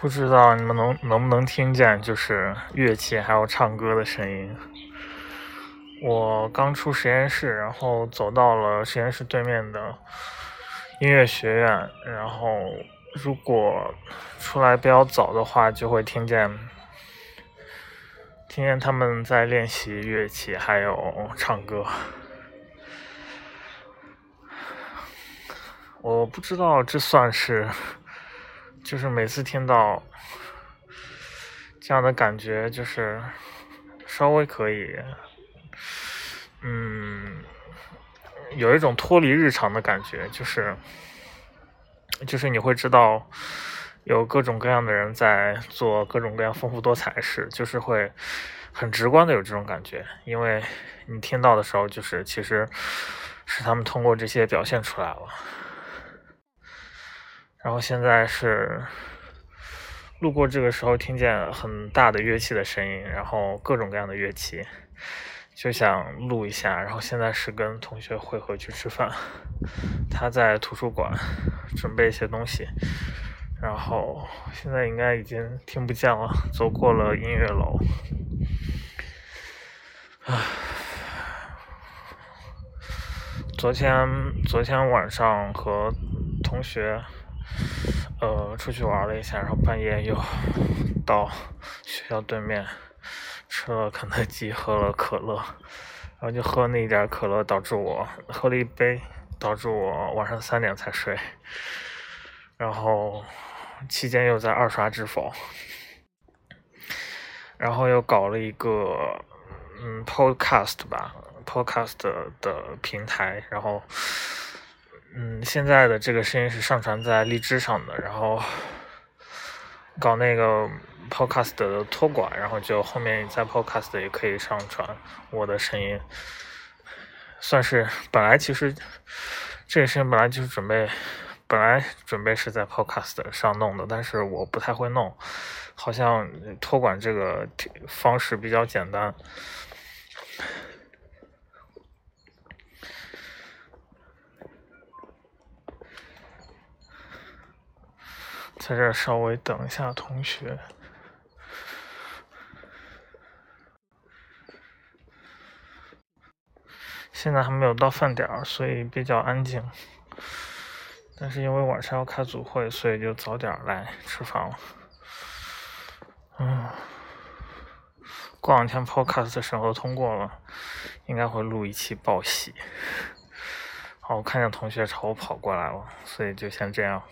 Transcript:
不知道你们能能不能听见，就是乐器还有唱歌的声音。我刚出实验室，然后走到了实验室对面的音乐学院，然后如果出来比较早的话，就会听见听见他们在练习乐器，还有唱歌。我不知道这算是，就是每次听到这样的感觉，就是稍微可以，嗯，有一种脱离日常的感觉，就是就是你会知道有各种各样的人在做各种各样丰富多彩的事，就是会很直观的有这种感觉，因为你听到的时候，就是其实是他们通过这些表现出来了。然后现在是路过这个时候，听见很大的乐器的声音，然后各种各样的乐器，就想录一下。然后现在是跟同学会合去吃饭，他在图书馆准备一些东西，然后现在应该已经听不见了，走过了音乐楼。唉，昨天昨天晚上和同学。呃，出去玩了一下，然后半夜又到学校对面吃了肯德基，喝了可乐，然后就喝那一点可乐，导致我喝了一杯，导致我晚上三点才睡。然后期间又在二刷知否，然后又搞了一个嗯 podcast 吧，podcast 的平台，然后。嗯，现在的这个声音是上传在荔枝上的，然后搞那个 podcast 的托管，然后就后面在 podcast 也可以上传我的声音，算是本来其实这个声音本来就是准备本来准备是在 podcast 上弄的，但是我不太会弄，好像托管这个方式比较简单。在这稍微等一下，同学。现在还没有到饭点儿，所以比较安静。但是因为晚上要开组会，所以就早点来吃饭了。嗯，过两天 Podcast 审核通过了，应该会录一期报喜。好，我看见同学朝我跑过来了，所以就先这样。